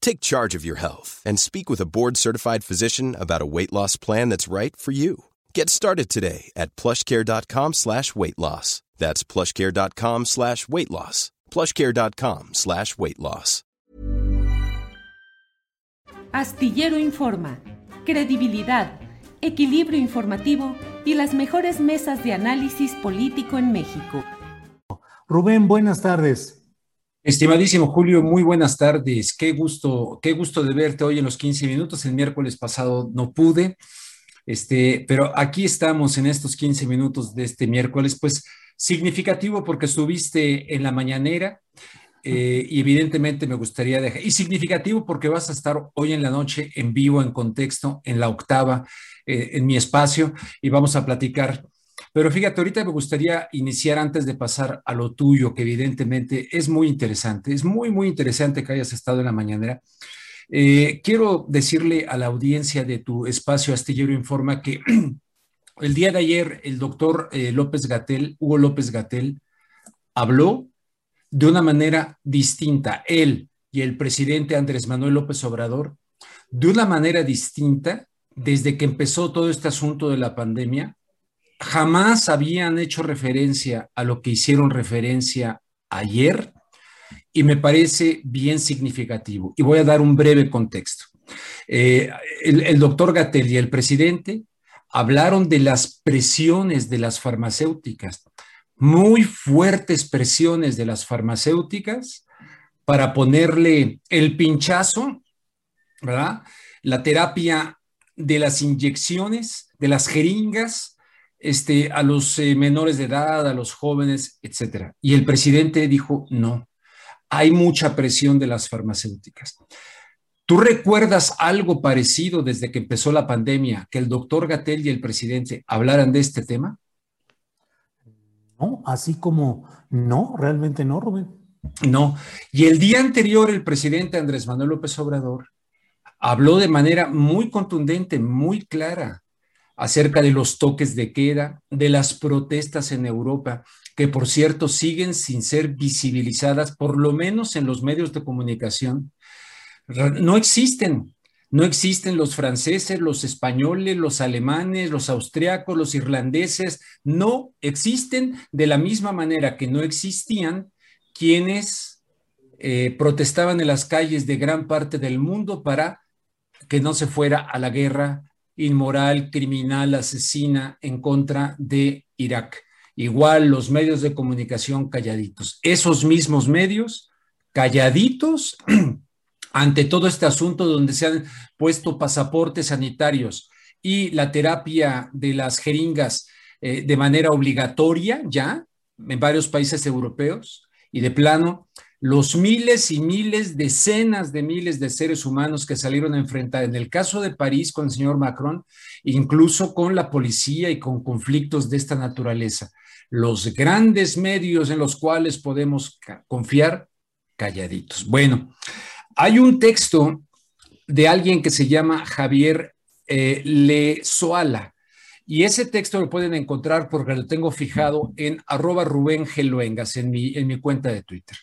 Take charge of your health and speak with a board-certified physician about a weight loss plan that's right for you. Get started today at plushcare.com slash weight loss. That's plushcare.com slash weight loss. plushcare.com slash weight loss. Astillero Informa, credibilidad, equilibrio informativo y las mejores mesas de análisis político en México. Rubén, buenas tardes. Estimadísimo Julio, muy buenas tardes. Qué gusto, qué gusto de verte hoy en los 15 minutos. El miércoles pasado no pude, este, pero aquí estamos en estos 15 minutos de este miércoles, pues significativo porque estuviste en la mañanera eh, y evidentemente me gustaría dejar, y significativo porque vas a estar hoy en la noche en vivo, en contexto, en la octava, eh, en mi espacio y vamos a platicar. Pero fíjate, ahorita me gustaría iniciar antes de pasar a lo tuyo, que evidentemente es muy interesante, es muy, muy interesante que hayas estado en la mañanera. Eh, quiero decirle a la audiencia de tu espacio Astillero Informa que el día de ayer el doctor eh, López Gatel, Hugo López Gatel, habló de una manera distinta, él y el presidente Andrés Manuel López Obrador, de una manera distinta desde que empezó todo este asunto de la pandemia, jamás habían hecho referencia a lo que hicieron referencia ayer y me parece bien significativo. Y voy a dar un breve contexto. Eh, el, el doctor Gatel y el presidente hablaron de las presiones de las farmacéuticas, muy fuertes presiones de las farmacéuticas para ponerle el pinchazo, ¿verdad? La terapia de las inyecciones, de las jeringas, este, a los eh, menores de edad, a los jóvenes, etcétera. Y el presidente dijo, no, hay mucha presión de las farmacéuticas. ¿Tú recuerdas algo parecido desde que empezó la pandemia, que el doctor Gatel y el presidente hablaran de este tema? No, así como no, realmente no, Rubén. No. Y el día anterior el presidente Andrés Manuel López Obrador habló de manera muy contundente, muy clara, acerca de los toques de queda, de las protestas en Europa, que por cierto siguen sin ser visibilizadas, por lo menos en los medios de comunicación no existen. No existen los franceses, los españoles, los alemanes, los austriacos, los irlandeses. No existen de la misma manera que no existían quienes eh, protestaban en las calles de gran parte del mundo para que no se fuera a la guerra inmoral, criminal, asesina en contra de Irak. Igual los medios de comunicación calladitos. Esos mismos medios calladitos ante todo este asunto donde se han puesto pasaportes sanitarios y la terapia de las jeringas eh, de manera obligatoria ya en varios países europeos y de plano los miles y miles, decenas de miles de seres humanos que salieron a enfrentar, en el caso de París con el señor Macron, incluso con la policía y con conflictos de esta naturaleza. Los grandes medios en los cuales podemos confiar, calladitos. Bueno, hay un texto de alguien que se llama Javier eh, Le Soala. Y ese texto lo pueden encontrar porque lo tengo fijado en arroba Rubén Geluengas en mi, en mi cuenta de Twitter.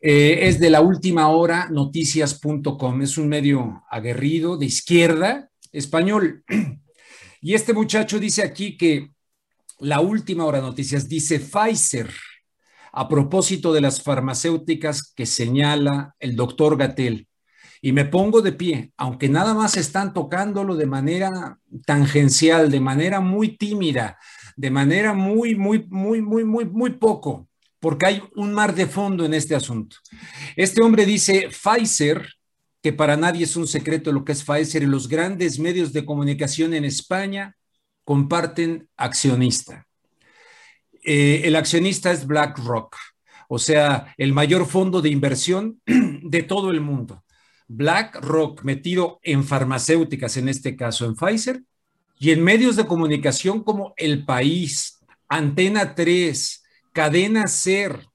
Eh, es de la última hora noticias.com. Es un medio aguerrido de izquierda español. Y este muchacho dice aquí que la última hora noticias dice Pfizer a propósito de las farmacéuticas que señala el doctor Gatel y me pongo de pie, aunque nada más están tocándolo de manera tangencial, de manera muy tímida, de manera muy, muy, muy, muy, muy, muy poco, porque hay un mar de fondo en este asunto. Este hombre dice, Pfizer, que para nadie es un secreto lo que es Pfizer, y los grandes medios de comunicación en España comparten accionista. Eh, el accionista es BlackRock, o sea, el mayor fondo de inversión de todo el mundo. BlackRock metido en farmacéuticas, en este caso en Pfizer, y en medios de comunicación como El País, Antena 3, Cadena Ser.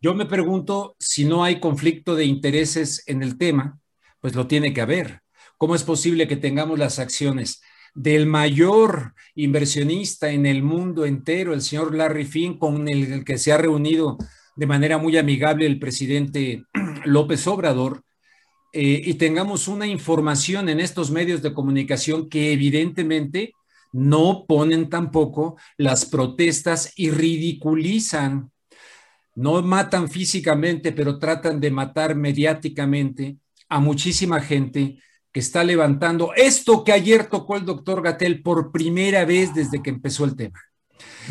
Yo me pregunto si no hay conflicto de intereses en el tema, pues lo tiene que haber. ¿Cómo es posible que tengamos las acciones del mayor inversionista en el mundo entero, el señor Larry Finn, con el que se ha reunido de manera muy amigable el presidente López Obrador, eh, y tengamos una información en estos medios de comunicación que evidentemente no ponen tampoco las protestas y ridiculizan, no matan físicamente, pero tratan de matar mediáticamente a muchísima gente que está levantando esto que ayer tocó el doctor Gatel por primera vez desde que empezó el tema.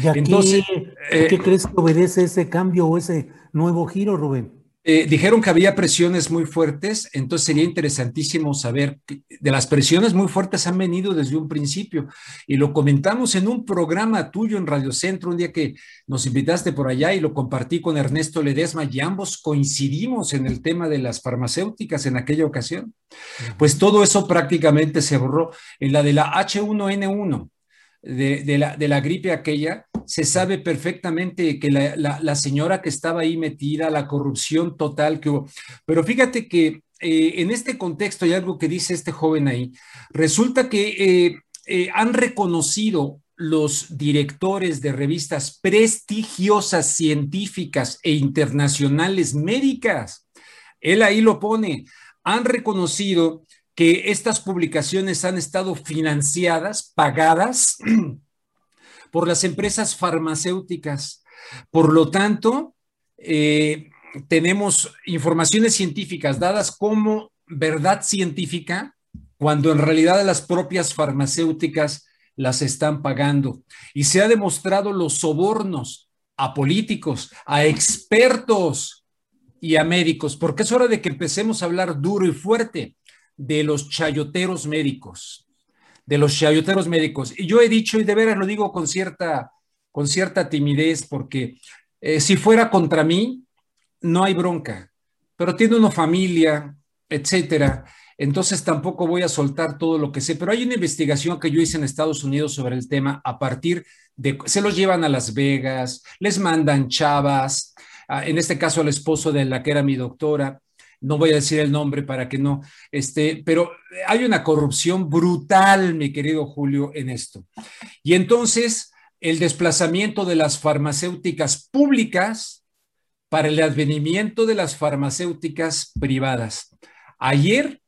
¿Y Entonces, qué, ¿qué eh, crees que obedece ese cambio o ese nuevo giro, Rubén? Eh, dijeron que había presiones muy fuertes, entonces sería interesantísimo saber, de las presiones muy fuertes han venido desde un principio. Y lo comentamos en un programa tuyo en Radio Centro un día que nos invitaste por allá y lo compartí con Ernesto Ledesma y ambos coincidimos en el tema de las farmacéuticas en aquella ocasión. Pues todo eso prácticamente se borró. En la de la H1N1 de, la, de la gripe aquella, se sabe perfectamente que la, señora que estaba ahí metida, la corrupción total que hubo. Pero fíjate que eh, en este contexto hay algo que dice este joven ahí. Resulta que eh, eh, han reconocido los directores de revistas prestigiosas, científicas e internacionales médicas. Él ahí lo pone. Han reconocido que estas publicaciones han estado financiadas, pagadas por las empresas farmacéuticas. Por lo tanto, eh, tenemos informaciones científicas dadas como verdad científica cuando en realidad las propias farmacéuticas las están pagando. Y se ha demostrado los sobornos a políticos, a expertos y a médicos, porque es hora de que empecemos a hablar duro y fuerte de los chayoteros médicos, de los chayoteros médicos. Y yo he dicho, y de veras lo digo con cierta, con cierta timidez, porque eh, si fuera contra mí, no hay bronca, pero tiene una familia, etcétera. Entonces tampoco voy a soltar todo lo que sé, pero hay una investigación que yo hice en Estados Unidos sobre el tema a partir de, se los llevan a Las Vegas, les mandan chavas, en este caso al esposo de la que era mi doctora, no voy a decir el nombre para que no, este, pero hay una corrupción brutal, mi querido Julio, en esto. Y entonces, el desplazamiento de las farmacéuticas públicas para el advenimiento de las farmacéuticas privadas. Ayer,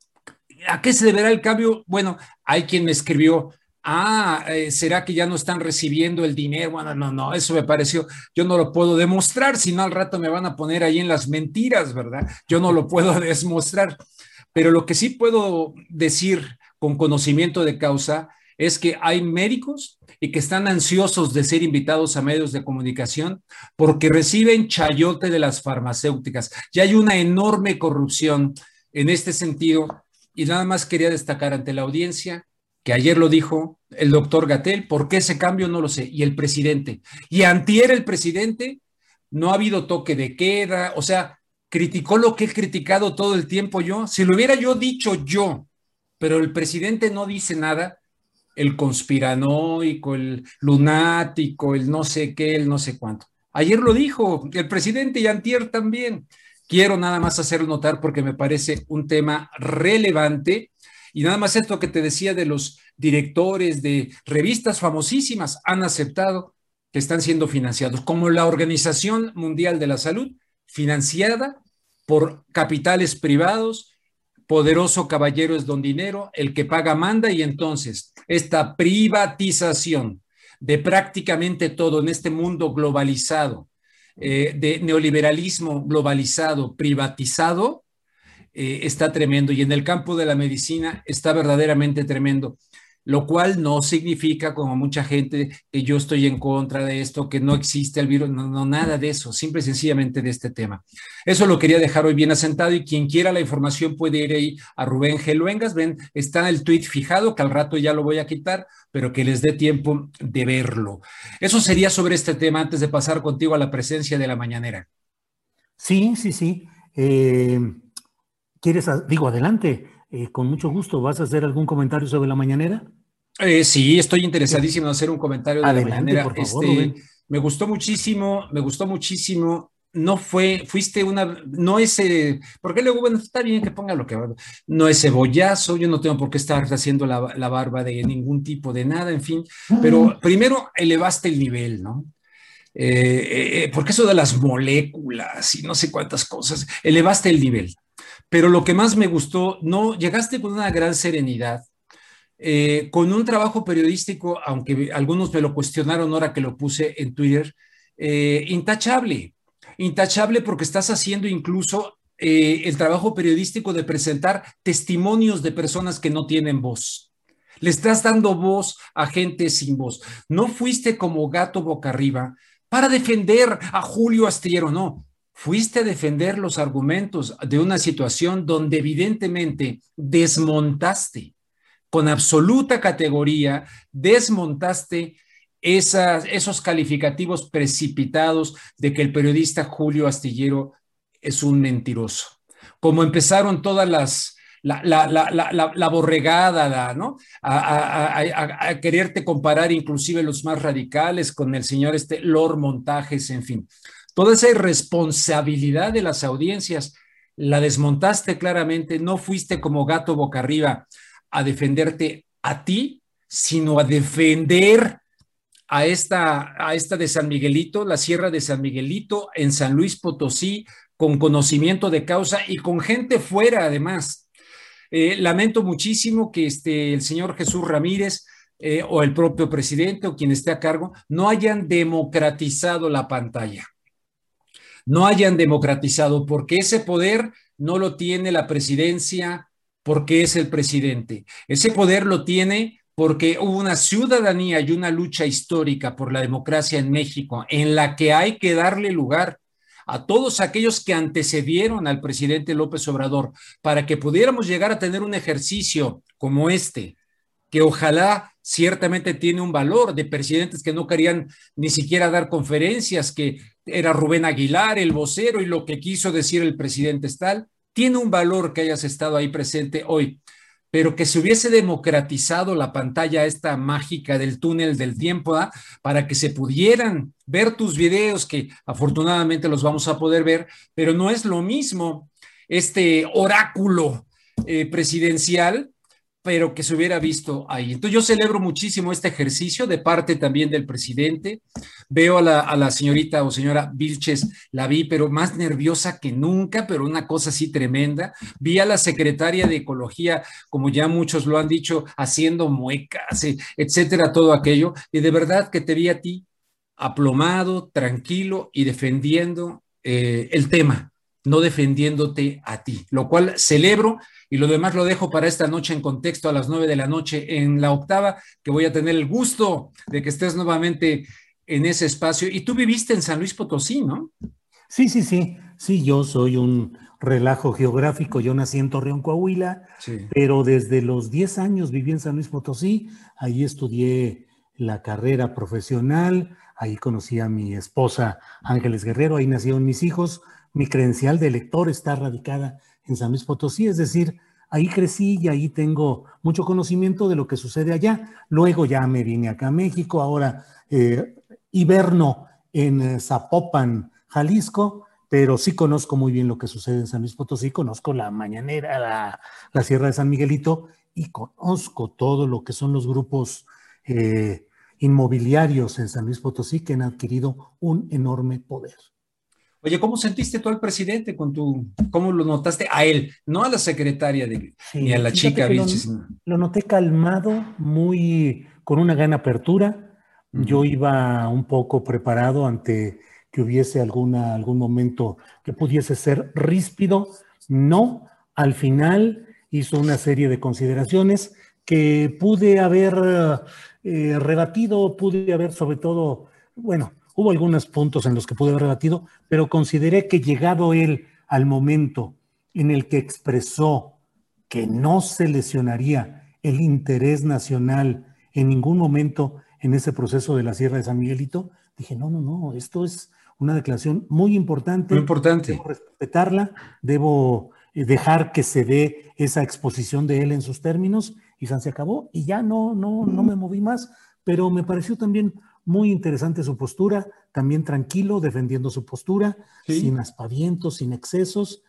¿a qué se deberá el cambio? Bueno, hay quien me escribió, ah, eh, ¿será que ya no están recibiendo el dinero? Bueno, no, no, eso me pareció, yo no lo puedo demostrar, si no al rato me van a poner ahí en las mentiras, ¿verdad? Yo no lo puedo demostrar, pero lo que sí puedo decir con conocimiento de causa es que hay médicos y que están ansiosos de ser invitados a medios de comunicación porque reciben chayote de las farmacéuticas. Ya hay una enorme corrupción en este sentido y nada más quería destacar ante la audiencia que ayer lo dijo el doctor Gatel, ¿por qué ese cambio? No lo sé, y el presidente. Y antier el presidente, no ha habido toque de queda, o sea, criticó lo que he criticado todo el tiempo yo. Si lo hubiera yo dicho yo, pero el presidente no dice nada, el conspiranoico, el lunático, el no sé qué, el no sé cuánto. Ayer lo dijo el presidente y antier también. Quiero nada más hacerlo notar porque me parece un tema relevante y nada más esto que te decía de los directores de revistas famosísimas han aceptado que están siendo financiados, como la Organización Mundial de la Salud, financiada por capitales privados, poderoso caballero es don dinero, el que paga manda y entonces esta privatización de prácticamente todo en este mundo globalizado, eh, de neoliberalismo globalizado, privatizado, eh, está tremendo y en el campo de la medicina está verdaderamente tremendo lo cual no significa, como mucha gente, que yo estoy en contra de esto, que no existe el virus, no, no, nada de eso, simple y sencillamente de este tema. Eso lo quería dejar hoy bien asentado y quien quiera la información puede ir ahí a Rubén G. Luengas, ven, está el tweet fijado, que al rato ya lo voy a quitar, pero que les dé tiempo de verlo. Eso sería sobre este tema antes de pasar contigo a la presencia de la mañanera. Sí, sí, sí. Eh, ¿Quieres, digo, adelante? Eh, con mucho gusto. ¿Vas a hacer algún comentario sobre la mañanera? Eh, sí, estoy interesadísimo en hacer un comentario de la mañanera. Por favor, este, me gustó muchísimo, me gustó muchísimo. No fue, fuiste una, no ese, porque luego, bueno, está bien que ponga lo que no es cebollazo, yo no tengo por qué estar haciendo la, barba de ningún tipo de nada, en fin, pero primero elevaste el nivel, ¿no? Eh, eh, porque eso de las moléculas y no sé cuántas cosas, elevaste el nivel. Pero lo que más me gustó, no, llegaste con una gran serenidad, eh, con un trabajo periodístico, aunque algunos me lo cuestionaron ahora que lo puse en Twitter, eh, intachable, intachable porque estás haciendo incluso eh, el trabajo periodístico de presentar testimonios de personas que no tienen voz. Le estás dando voz a gente sin voz. No fuiste como gato boca arriba para defender a Julio Astillero, no fuiste a defender los argumentos de una situación donde evidentemente desmontaste con absoluta categoría, desmontaste esos calificativos precipitados de que el periodista Julio Astillero es un mentiroso. Como empezaron todas las, la, la, borregada, ¿no? A, a, quererte comparar inclusive los más radicales con el señor este Lord Montajes, en fin. Toda esa irresponsabilidad de las audiencias la desmontaste claramente, no fuiste como gato boca arriba a defenderte a ti, sino a defender a esta, a esta de San Miguelito, la Sierra de San Miguelito, en San Luis Potosí, con conocimiento de causa y con gente fuera además. Eh, lamento muchísimo que este, el señor Jesús Ramírez eh, o el propio presidente o quien esté a cargo no hayan democratizado la pantalla no hayan democratizado, porque ese poder no lo tiene la presidencia porque es el presidente. Ese poder lo tiene porque hubo una ciudadanía y una lucha histórica por la democracia en México, en la que hay que darle lugar a todos aquellos que antecedieron al presidente López Obrador para que pudiéramos llegar a tener un ejercicio como este, que ojalá ciertamente tiene un valor de presidentes que no querían ni siquiera dar conferencias, que era Rubén Aguilar, el vocero, y lo que quiso decir el presidente es tal, tiene un valor que hayas estado ahí presente hoy, pero que se hubiese democratizado la pantalla esta mágica del túnel del tiempo, ¿ah? para que se pudieran ver tus videos, que afortunadamente los vamos a poder ver, pero no es lo mismo este oráculo eh, presidencial pero que se hubiera visto ahí. Entonces yo celebro muchísimo este ejercicio de parte también del presidente. Veo a la, señorita o señora Vilches, la vi, pero más nerviosa que nunca, pero una cosa así tremenda. Vi a la secretaria de Ecología, como ya muchos lo han dicho, haciendo muecas, eh, etcétera, todo aquello. Y de verdad que te vi a ti aplomado, tranquilo y defendiendo eh, el tema, no defendiéndote a ti, lo cual celebro y lo demás lo dejo para esta noche en contexto a las nueve de la noche en la octava, que voy a tener el gusto de que estés nuevamente en ese espacio. Y tú viviste en San Luis Potosí, ¿no? Sí, sí, sí. Sí, yo soy un relajo geográfico. Yo nací en Torreón, Coahuila, pero desde los 10 años viví en San Luis Potosí. Ahí estudié la carrera profesional. Ahí conocí a mi esposa Ángeles Guerrero. Ahí nacieron mis hijos. Mi credencial de lector está radicada en San Luis Potosí, es decir, ahí crecí y ahí tengo mucho conocimiento de lo que sucede allá. Luego ya me vine acá a México, ahora eh, hiberno en eh, Zapopan, Jalisco, pero sí conozco muy bien lo que sucede en San Luis Potosí, conozco la mañanera, la, Sierra de San Miguelito y conozco todo lo que son los grupos eh, inmobiliarios en San Luis Potosí que han adquirido un enorme poder. Oye, ¿cómo sentiste tú al presidente con tu, cómo lo notaste a él, no a la secretaria de, ni a la chica? Lo, noté calmado, muy, con una gran apertura. Yo iba un poco preparado ante que hubiese alguna, algún momento que pudiese ser ríspido. No, al final hizo una serie de consideraciones que pude haber eh, rebatido, pude haber sobre todo, bueno, hubo algunos puntos en los que pude haber rebatido, pero consideré que llegado él al momento en el que expresó que no se lesionaría el interés nacional en ningún momento en ese proceso de la Sierra de San Miguelito, dije, no, no, no, esto es una declaración muy importante. Muy importante. Debo respetarla, debo eh, dejar que se dé esa exposición de él en sus términos y se acabó y ya no, no, no me moví más, pero me pareció también muy interesante su postura, también tranquilo, defendiendo su postura, sin aspavientos, sin excesos.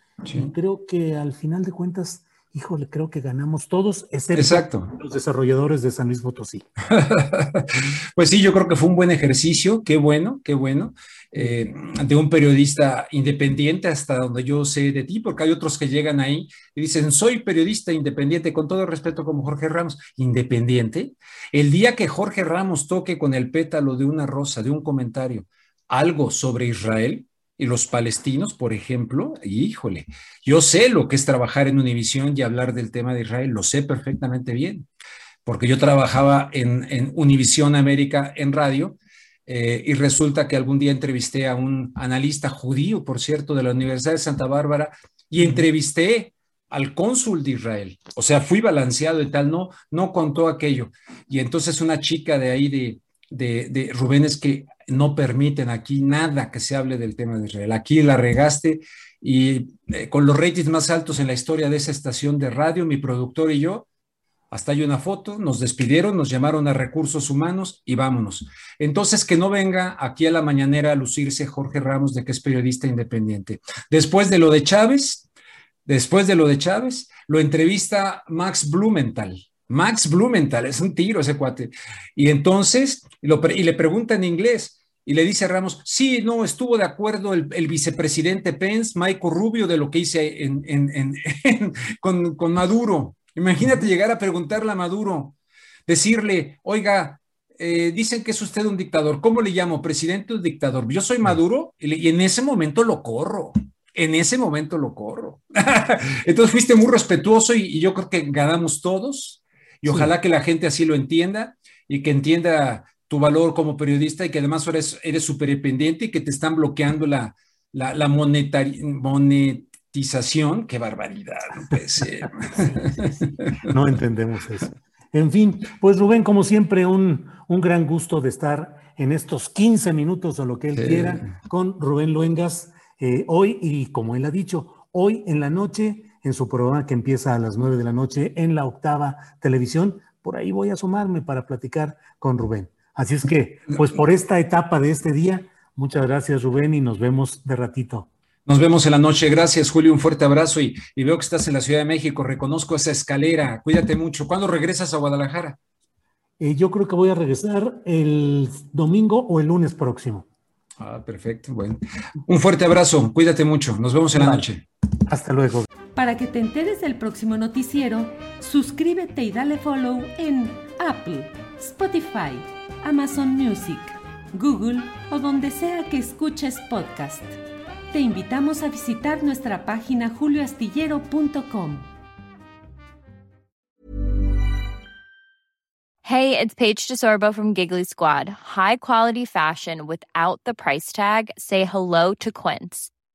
creo que al final de cuentas híjole, creo que ganamos todos, excepto los desarrolladores de San Luis Potosí. pues sí, yo creo que fue un buen ejercicio, qué bueno, qué bueno, eh, de un periodista independiente hasta donde yo sé de ti, porque hay otros que llegan ahí y dicen, soy periodista independiente, con todo respeto como Jorge Ramos, independiente. El día que Jorge Ramos toque con el pétalo de una rosa, de un comentario, algo sobre Israel, y los palestinos, por ejemplo, híjole, yo sé lo que es trabajar en Univisión y hablar del tema de Israel, lo sé perfectamente bien, porque yo trabajaba en, en Univisión América en radio eh, y resulta que algún día entrevisté a un analista judío, por cierto, de la Universidad de Santa Bárbara y entrevisté al cónsul de Israel. O sea, fui balanceado y tal, no, no contó aquello. Y entonces una chica de ahí de, de, de Rubén es que no permiten aquí nada que se hable del tema de Israel. Aquí la regaste y eh, con los ratings más altos en la historia de esa estación de radio, mi productor y yo, hasta hay una foto, nos despidieron, nos llamaron a recursos humanos y vámonos. Entonces, que no venga aquí a la mañanera a lucirse Jorge Ramos de que es periodista independiente. Después de lo de Chávez, después de lo de Chávez, lo entrevista Max Blumenthal. Max Blumenthal, es un tiro ese cuate. Y entonces, y le pregunta en inglés, y le dice a Ramos, sí, no, estuvo de acuerdo el, vicepresidente Pence, Michael Rubio, de lo que hice con, Maduro. Imagínate llegar a preguntarle a Maduro, decirle, oiga, eh, dicen que es usted un dictador, ¿cómo le llamo? ¿Presidente o dictador? Yo soy Maduro y, en ese momento lo corro. En ese momento lo corro. Entonces fuiste muy respetuoso y, yo creo que ganamos todos y ojalá que la gente así lo entienda y que entienda tu valor como periodista y que además ahora eres súper dependiente y que te están bloqueando la, la, monetización. ¡Qué barbaridad! No, entendemos eso. En fin, pues Rubén, como siempre, un, un, gran gusto de estar en estos 15 minutos o lo que él quiera con Rubén Luengas eh, hoy y como él ha dicho, hoy en la noche en su programa que empieza a las 9 de la noche en la octava televisión. Por ahí voy a asomarme para platicar con Rubén. Así es que, pues por esta etapa de este día, muchas gracias Rubén y nos vemos de ratito. Nos vemos en la noche. Gracias, Julio. Un fuerte abrazo y, veo que estás en la Ciudad de México. Reconozco esa escalera. Cuídate mucho. ¿Cuándo regresas a Guadalajara? Eh, yo creo que voy a regresar el domingo o el lunes próximo. Ah, perfecto. Bueno, un fuerte abrazo. Cuídate mucho. Nos vemos en la noche. Hasta luego. Para que te enteres del próximo noticiero, suscríbete y dale follow en Apple, Spotify Amazon Music, Google o donde sea que escuches podcast. Te invitamos a visitar nuestra página julioastillero.com. Hey, it's Paige DeSorbo from Giggly Squad. High quality fashion without the price tag. Say hello to Quince.